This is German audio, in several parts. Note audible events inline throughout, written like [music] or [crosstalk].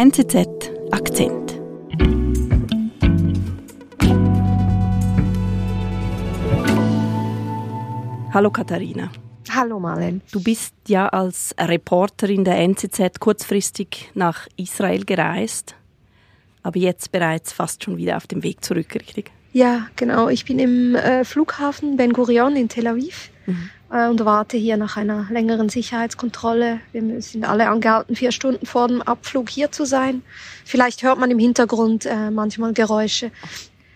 NZZ Akzent. Hallo Katharina. Hallo Marlen. Du bist ja als Reporterin der NZZ kurzfristig nach Israel gereist, aber jetzt bereits fast schon wieder auf dem Weg zurück, richtig? Ja, genau. Ich bin im äh, Flughafen Ben Gurion in Tel Aviv mhm. Äh, und warte hier nach einer längeren Sicherheitskontrolle. Wir sind alle angehalten, vier Stunden vor dem Abflug hier zu sein. Vielleicht hört man im Hintergrund äh, manchmal Geräusche.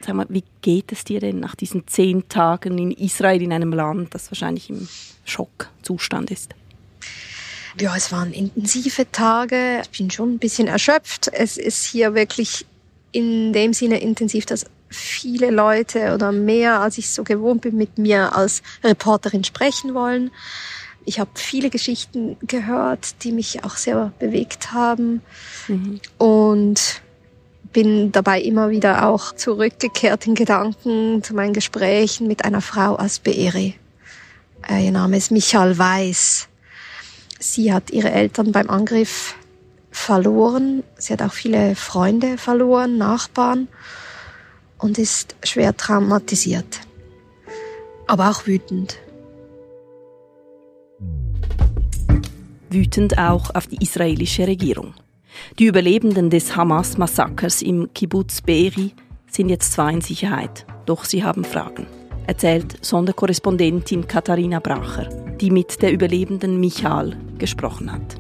Sag mal, wie geht es dir denn nach diesen zehn Tagen in Israel, in einem Land, das wahrscheinlich im Schockzustand ist? Ja, es waren intensive Tage. Ich bin schon ein bisschen erschöpft. Es ist hier wirklich in dem Sinne intensiv, dass viele Leute oder mehr, als ich so gewohnt bin, mit mir als Reporterin sprechen wollen. Ich habe viele Geschichten gehört, die mich auch sehr bewegt haben. Mhm. Und bin dabei immer wieder auch zurückgekehrt in Gedanken zu meinen Gesprächen mit einer Frau aus Beeri. Äh, ihr Name ist Michael Weiß. Sie hat ihre Eltern beim Angriff verloren. Sie hat auch viele Freunde verloren, Nachbarn und ist schwer traumatisiert, aber auch wütend. Wütend auch auf die israelische Regierung. Die Überlebenden des Hamas-Massakers im Kibbutz Be'eri sind jetzt zwar in Sicherheit, doch sie haben Fragen, erzählt Sonderkorrespondentin Katharina Bracher, die mit der Überlebenden Michal gesprochen hat.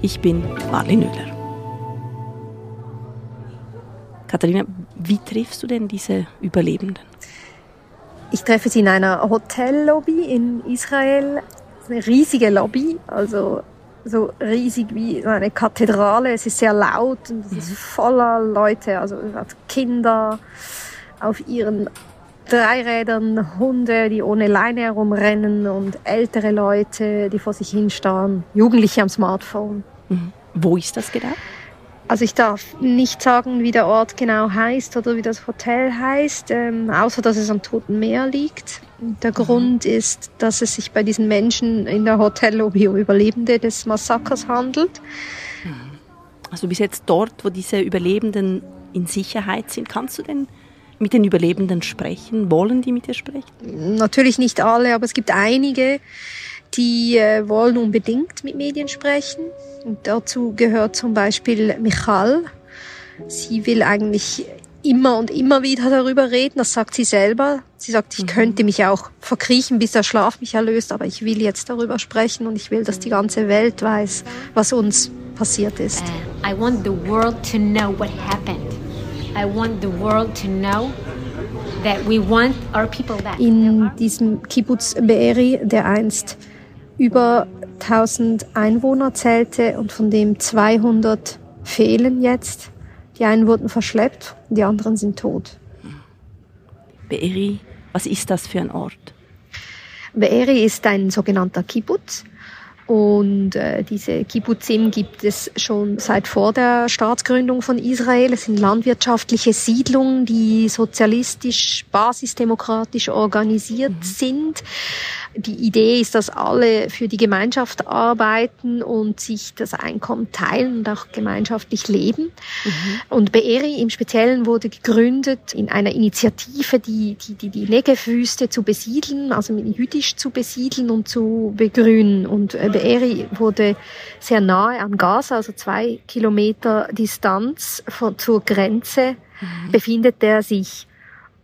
Ich bin Marlene Müller. Katharina, wie triffst du denn diese Überlebenden? Ich treffe sie in einer Hotellobby in Israel. Eine riesige Lobby, also so riesig wie eine Kathedrale. Es ist sehr laut und es ist mhm. voller Leute, also Kinder auf ihren Dreirädern, Hunde, die ohne Leine herumrennen und ältere Leute, die vor sich hinstarren, Jugendliche am Smartphone. Mhm. Wo ist das genau? Also ich darf nicht sagen, wie der Ort genau heißt oder wie das Hotel heißt, ähm, außer dass es am Toten Meer liegt. Der mhm. Grund ist, dass es sich bei diesen Menschen in der Hotellobby um Überlebende des Massakers handelt. Mhm. Also du bist jetzt dort, wo diese Überlebenden in Sicherheit sind. Kannst du denn mit den Überlebenden sprechen? Wollen die mit dir sprechen? Natürlich nicht alle, aber es gibt einige, die äh, wollen unbedingt mit Medien sprechen. Und dazu gehört zum Beispiel Michal. Sie will eigentlich immer und immer wieder darüber reden, das sagt sie selber. Sie sagt, ich mhm. könnte mich auch verkriechen, bis der Schlaf mich erlöst, aber ich will jetzt darüber sprechen und ich will, dass die ganze Welt weiß, was uns passiert ist. Uh, I want the world to know what happened. I want the world to know that we want our people back. In diesem Kibbutz Be'eri, der einst über 1000 Einwohner zählte und von dem 200 fehlen jetzt. Die einen wurden verschleppt und die anderen sind tot. Be'eri, was ist das für ein Ort? Be'eri ist ein sogenannter Kibbutz. Und äh, diese Kibbutzim gibt es schon seit vor der Staatsgründung von Israel. Es sind landwirtschaftliche Siedlungen, die sozialistisch, basisdemokratisch organisiert mhm. sind die Idee ist, dass alle für die Gemeinschaft arbeiten und sich das Einkommen teilen und auch gemeinschaftlich leben. Mhm. Und Be'eri im Speziellen wurde gegründet in einer Initiative, die die, die, die Negev-Wüste zu besiedeln, also jüdisch zu besiedeln und zu begrünen. Und äh, Be'eri wurde sehr nahe an Gaza, also zwei Kilometer Distanz von, zur Grenze, mhm. befindet er sich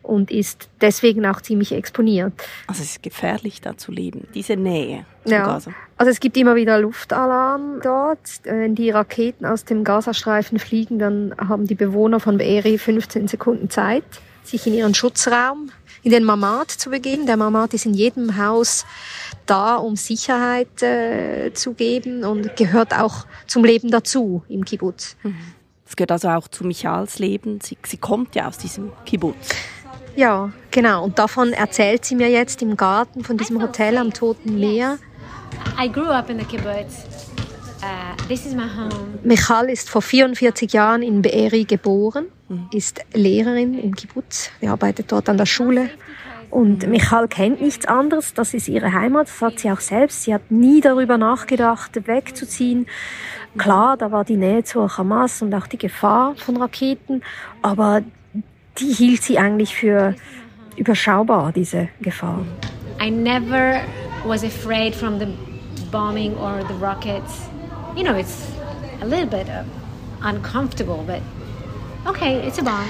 und ist deswegen auch ziemlich exponiert. Also es ist gefährlich da zu leben, diese Nähe zu ja. Gaza. Also es gibt immer wieder Luftalarm dort. Wenn die Raketen aus dem Gazastreifen fliegen, dann haben die Bewohner von Be'eri 15 Sekunden Zeit, sich in ihren Schutzraum, in den Mamad zu begeben. Der Mamad ist in jedem Haus da, um Sicherheit äh, zu geben und gehört auch zum Leben dazu im Kibbutz. Mhm. Es gehört also auch zu Michals Leben. Sie, sie kommt ja aus diesem Kibbutz. Ja, genau. Und davon erzählt sie mir jetzt im Garten von diesem Hotel am Toten Meer. I grew up in the kibbutz. Michal ist vor 44 Jahren in Be'eri geboren, ist Lehrerin im Kibbutz. Sie arbeitet dort an der Schule. Und Michal kennt nichts anderes, das ist ihre Heimat, das sagt sie auch selbst. Sie hat nie darüber nachgedacht, wegzuziehen. Klar, da war die Nähe zur Hamas und auch die Gefahr von Raketen, aber die hielt sie eigentlich für überschaubar, diese Gefahr. I never was afraid from the bombing or the rockets. You know, it's a little bit uh, uncomfortable, but okay, it's a bomb.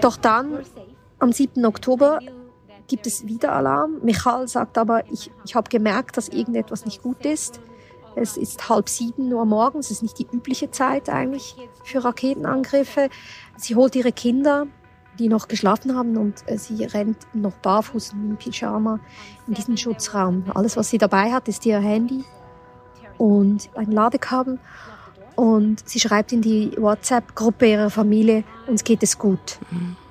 Doch dann, am 7. Oktober, gibt es wieder Alarm. Michal sagt aber, ich, ich habe gemerkt, dass irgendetwas nicht gut ist. Es ist halb sieben Uhr morgens, es ist nicht die übliche Zeit eigentlich für Raketenangriffe. Sie holt ihre Kinder, die noch geschlafen haben, und äh, sie rennt noch barfuß im Pyjama in diesen Schutzraum. Alles, was sie dabei hat, ist ihr Handy und ein Ladekabel. Und sie schreibt in die WhatsApp-Gruppe ihrer Familie, uns geht es gut.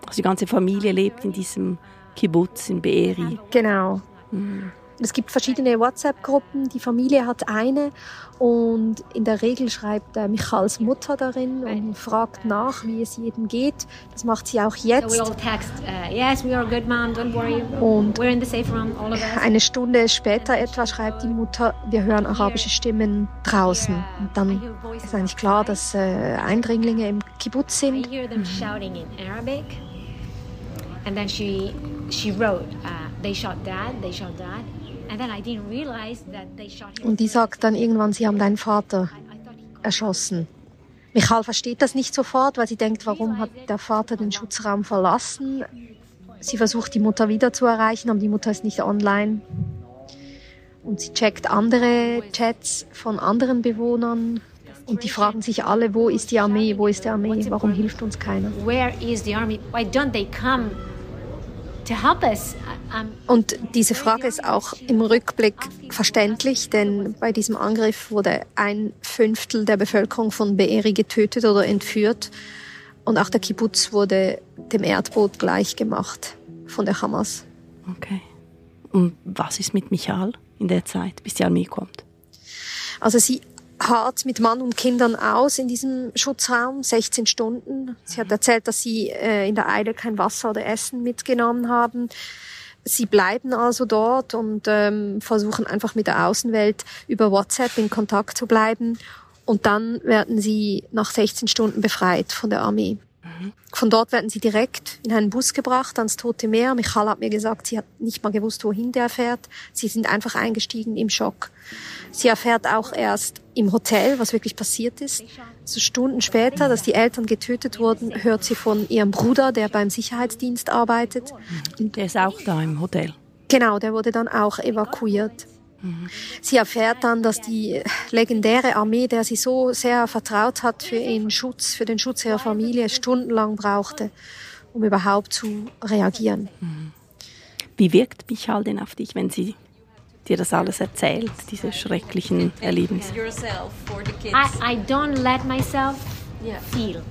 Also die ganze Familie lebt in diesem Kibbutz in Beeri. Genau. Es gibt verschiedene WhatsApp-Gruppen. Die Familie hat eine und in der Regel schreibt äh, Michals Mutter darin und fragt nach, wie es jedem geht. Das macht sie auch jetzt. worry. Und eine Stunde später etwa schreibt die Mutter, wir hören arabische Stimmen draußen. Und dann ist eigentlich klar, dass äh, Eindringlinge im Kibbutz sind. And then she she wrote, uh, they shot dad, they shot dad. And then I didn't realize that they shot him. Und die sagt dann irgendwann, sie haben deinen Vater I, I thought he erschossen. Michal versteht das nicht sofort, weil sie denkt, warum hat der Vater den Schutzraum verlassen? Sie versucht die Mutter wieder zu erreichen, aber die Mutter ist nicht online. Und sie checkt andere Chats von anderen Bewohnern und die fragen sich alle, wo ist die Armee, wo ist die Armee, warum hilft uns keiner? Where is the army? Why don't they come Und diese Frage ist auch im Rückblick verständlich, denn bei diesem Angriff wurde ein Fünftel der Bevölkerung von Beeri getötet oder entführt. Und auch der Kibbutz wurde dem Erdboot gleichgemacht von der Hamas. Okay. Und was ist mit Michael in der Zeit, bis die Armee kommt? Also sie hart mit Mann und Kindern aus in diesem Schutzraum, 16 Stunden. Sie hat erzählt, dass sie äh, in der Eile kein Wasser oder Essen mitgenommen haben. Sie bleiben also dort und ähm, versuchen einfach mit der Außenwelt über WhatsApp in Kontakt zu bleiben. Und dann werden sie nach 16 Stunden befreit von der Armee. Von dort werden sie direkt in einen Bus gebracht ans Tote Meer. Michal hat mir gesagt, sie hat nicht mal gewusst, wohin der fährt. Sie sind einfach eingestiegen im Schock. Sie erfährt auch erst im Hotel, was wirklich passiert ist. So Stunden später, dass die Eltern getötet wurden, hört sie von ihrem Bruder, der beim Sicherheitsdienst arbeitet. Und Der ist auch da im Hotel. genau, der wurde dann auch evakuiert. Sie erfährt dann, dass die legendäre Armee, der sie so sehr vertraut hat für ihren Schutz, für den Schutz ihrer Familie, stundenlang brauchte, um überhaupt zu reagieren. Wie wirkt Michael denn auf dich, wenn sie dir das alles erzählt, diese schrecklichen Erlebnisse? I, I don't let myself feel.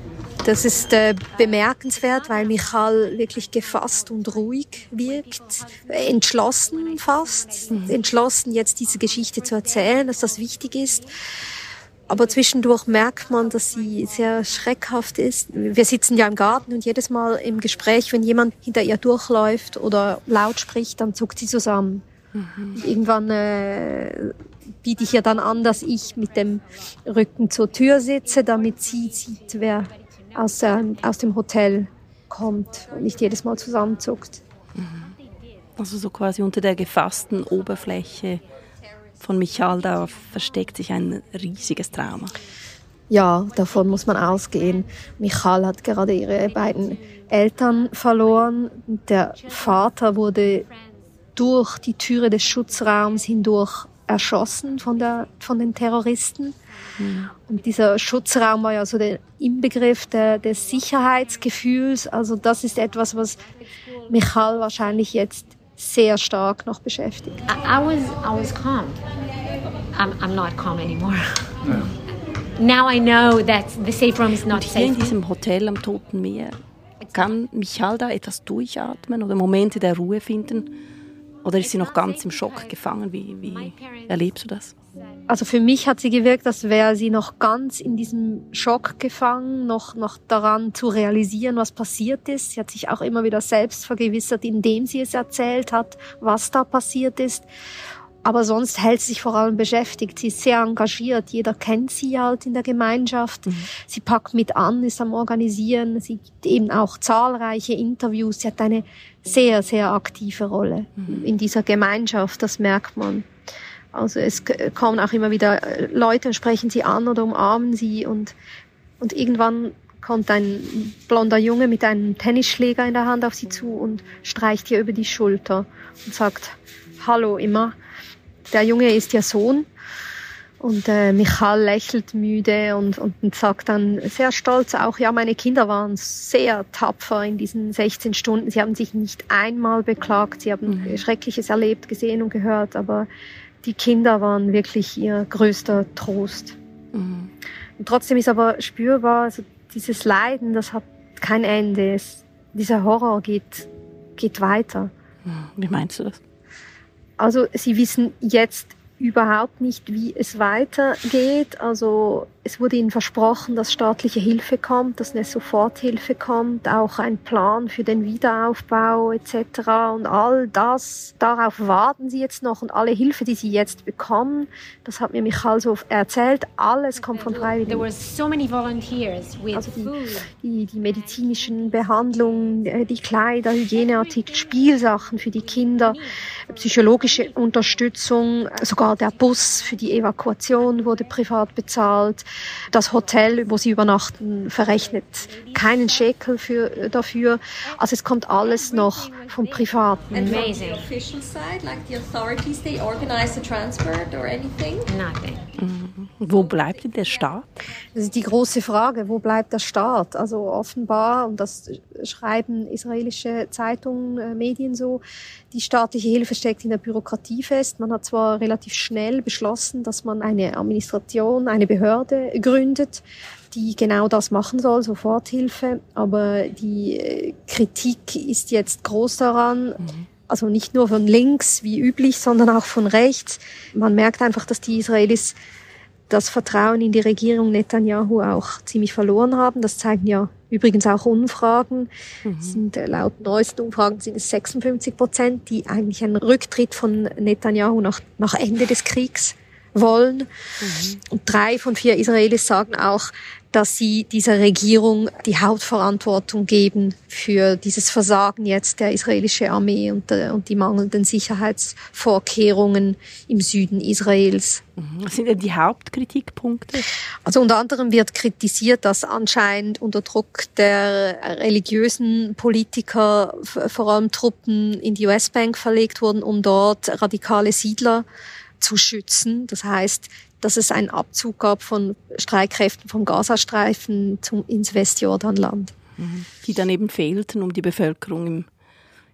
Das ist äh, bemerkenswert, weil Michal wirklich gefasst und ruhig wirkt, entschlossen fast, entschlossen jetzt diese Geschichte zu erzählen, dass das wichtig ist. Aber zwischendurch merkt man, dass sie sehr schreckhaft ist. Wir sitzen ja im Garten und jedes Mal im Gespräch, wenn jemand hinter ihr durchläuft oder laut spricht, dann zuckt sie zusammen. Und Irgendwann äh, biete ich ihr dann an, dass ich mit dem Rücken zur Tür sitze, damit sie sieht, wer aus, äh, aus dem Hotel kommt und nicht jedes Mal zusammenzuckt. Also so quasi unter der gefassten Oberfläche von Michael, da versteckt sich ein riesiges Trauma. Ja, davon muss man ausgehen. Michal hat gerade ihre beiden Eltern verloren. Der Vater wurde durch die Türe des Schutzraums hindurch erschossen von, der, von den Terroristen. Und dieser Schutzraum war ja so der Inbegriff der, des Sicherheitsgefühls. Also das ist etwas, was Michal wahrscheinlich jetzt sehr stark noch beschäftigt. I, I was I was calm. I'm, I'm not calm anymore. now I know that the safe room is not Und hier in safe. diesem Hotel am Toten Meer, kann Michael da etwas durchatmen oder Momente der Ruhe finden? Oder ist sie noch ganz im Schock gefangen? Wie, wie erlebst du das? Also für mich hat sie gewirkt, als wäre sie noch ganz in diesem Schock gefangen, noch, noch daran zu realisieren, was passiert ist. Sie hat sich auch immer wieder selbst vergewissert, indem sie es erzählt hat, was da passiert ist. Aber sonst hält sie sich vor allem beschäftigt. Sie ist sehr engagiert. Jeder kennt sie halt in der Gemeinschaft. Mhm. Sie packt mit an, ist am Organisieren. Sie gibt eben auch zahlreiche Interviews. Sie hat eine sehr, sehr aktive Rolle mhm. in dieser Gemeinschaft. Das merkt man. Also es kommen auch immer wieder äh, Leute und sprechen sie an oder umarmen sie und, und irgendwann kommt ein blonder Junge mit einem Tennisschläger in der Hand auf sie zu und streicht ihr über die Schulter und sagt Hallo immer der Junge ist ihr Sohn. Und äh, Michal lächelt müde und, und sagt dann sehr stolz auch, ja, meine Kinder waren sehr tapfer in diesen 16 Stunden. Sie haben sich nicht einmal beklagt, sie haben mhm. Schreckliches erlebt, gesehen und gehört, aber die Kinder waren wirklich ihr größter Trost. Mhm. Und trotzdem ist aber spürbar, also dieses Leiden, das hat kein Ende. Es, dieser Horror geht, geht weiter. Mhm. Wie meinst du das? Also sie wissen jetzt überhaupt nicht, wie es weitergeht. Also es wurde ihnen versprochen, dass staatliche Hilfe kommt, dass eine Soforthilfe kommt, auch ein Plan für den Wiederaufbau etc. Und all das, darauf warten sie jetzt noch und alle Hilfe, die sie jetzt bekommen, das hat mir Michael so erzählt, alles kommt von Freiwilligen. So also die, die, die medizinischen Behandlungen, äh, die Kleider, Hygieneartikel, Spielsachen für die Kinder, psychologische Unterstützung, sogar der Bus für die Evakuation wurde privat bezahlt. Das Hotel, wo sie übernachten, verrechnet keinen Schekel für, dafür. Also es kommt alles noch vom Privaten. And from the official side, like the authorities, they organize the transport or anything? Nothing. Mhm. Wo bleibt denn der Staat? Das ist die große Frage. Wo bleibt der Staat? Also offenbar, und das schreiben israelische Zeitungen, äh, Medien so, die staatliche Hilfe steckt in der Bürokratie fest. Man hat zwar relativ schnell beschlossen, dass man eine Administration, eine Behörde gründet, die genau das machen soll, Soforthilfe, aber die äh, Kritik ist jetzt groß daran. Mhm also nicht nur von links wie üblich, sondern auch von rechts. Man merkt einfach, dass die Israelis das Vertrauen in die Regierung Netanyahu auch ziemlich verloren haben. Das zeigen ja übrigens auch Umfragen. Mhm. Sind, äh, laut neuesten Umfragen sind es 56 Prozent, die eigentlich einen Rücktritt von Netanyahu nach, nach Ende des Kriegs wollen. Mhm. Und drei von vier Israelis sagen auch, dass sie dieser Regierung die Hauptverantwortung geben für dieses Versagen jetzt der israelischen Armee und, äh, und die mangelnden Sicherheitsvorkehrungen im Süden Israels. Mhm. Was sind denn die Hauptkritikpunkte? Also unter anderem wird kritisiert, dass anscheinend unter Druck der religiösen Politiker vor allem Truppen in die Westbank verlegt wurden, um dort radikale Siedler zu schützen. Das heißt, dass es einen Abzug gab von Streitkräften vom Gazastreifen zum, ins Westjordanland. Mhm. Die dann eben fehlten, um die Bevölkerung im,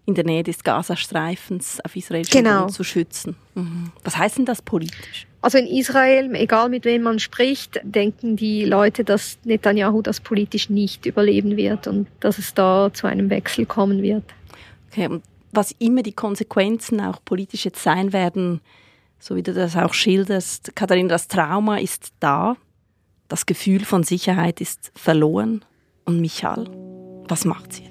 in der Nähe des Gazastreifens auf israelischen genau. Zu schützen. Mhm. Was heißt denn das politisch? Also in Israel, egal mit wem man spricht, denken die Leute, dass Netanyahu das politisch nicht überleben wird und dass es da zu einem Wechsel kommen wird. Okay, und was immer die Konsequenzen auch politisch jetzt sein werden, so wie du das auch schilderst. Katharina, das Trauma ist da, das Gefühl von Sicherheit ist verloren. Und Michael, was macht sie?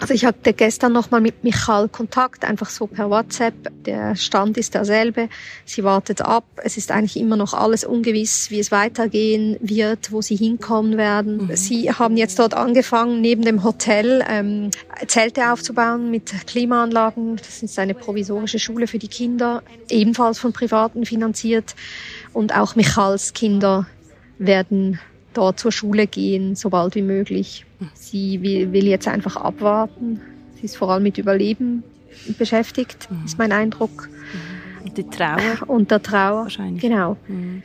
Also ich hatte gestern nochmal mit Michal Kontakt, einfach so per WhatsApp. Der Stand ist derselbe. Sie wartet ab. Es ist eigentlich immer noch alles ungewiss, wie es weitergehen wird, wo sie hinkommen werden. Mhm. Sie haben jetzt dort angefangen, neben dem Hotel ähm, Zelte aufzubauen mit Klimaanlagen. Das ist eine provisorische Schule für die Kinder, ebenfalls von Privaten finanziert. Und auch Michals Kinder werden dort zur Schule gehen, so bald wie möglich. Sie will, will jetzt einfach abwarten. Sie ist vor allem mit Überleben beschäftigt, mhm. ist mein Eindruck. Und die Trauer? [laughs] Und der Trauer. Wahrscheinlich. Genau. Mhm.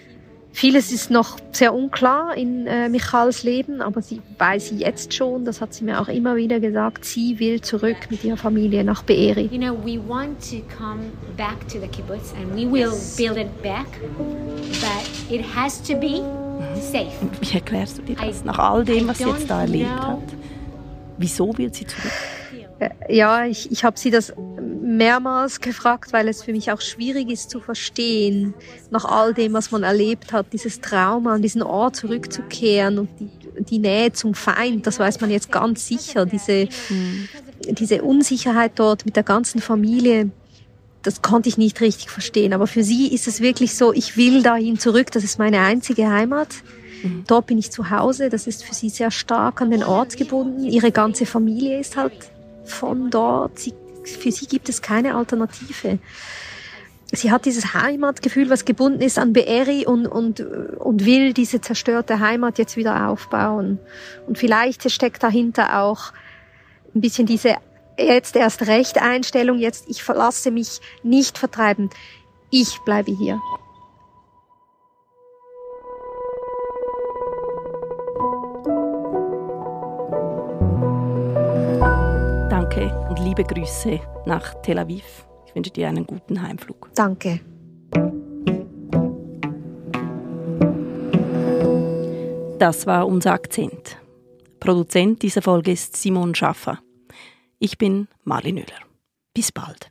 Vieles ist noch sehr unklar in äh, Michals Leben, aber sie weiß sie jetzt schon, das hat sie mir auch immer wieder gesagt, sie will zurück mit ihrer Familie nach Beeri. You know, we want to come back to the kibbutz and we will build it back, but it has to be safe. Wie erklärst du dir das nach all dem, was sie jetzt da erlebt hat? Wieso will sie zurück? Äh, ja, ich, ich habe sie das mehrmals gefragt, weil es für mich auch schwierig ist zu verstehen, nach all dem, was man erlebt hat, dieses Trauma, an diesen Ort zurückzukehren und die, die Nähe zum Feind, das weiß man jetzt ganz sicher, diese, mhm. diese Unsicherheit dort mit der ganzen Familie. Das konnte ich nicht richtig verstehen. Aber für sie ist es wirklich so, ich will dahin zurück, das ist meine einzige Heimat. Mhm. Dort bin ich zu Hause, das ist für sie sehr stark an den Ort gebunden. Ihre ganze Familie ist halt von dort. Sie, für sie gibt es keine Alternative. Sie hat dieses Heimatgefühl, was gebunden ist an Beeri und, und, und will diese zerstörte Heimat jetzt wieder aufbauen. Und vielleicht steckt dahinter auch ein bisschen diese jetzt erst recht Einstellung, jetzt ich verlasse mich nicht vertreiben, ich bleibe hier. Danke und liebe Grüße nach Tel Aviv. Ich wünsche dir einen guten Heimflug. Danke. Das war unser Akzent. Produzent dieser Folge ist Simon Schaffer. Ich bin Marlin Müller. Bis bald.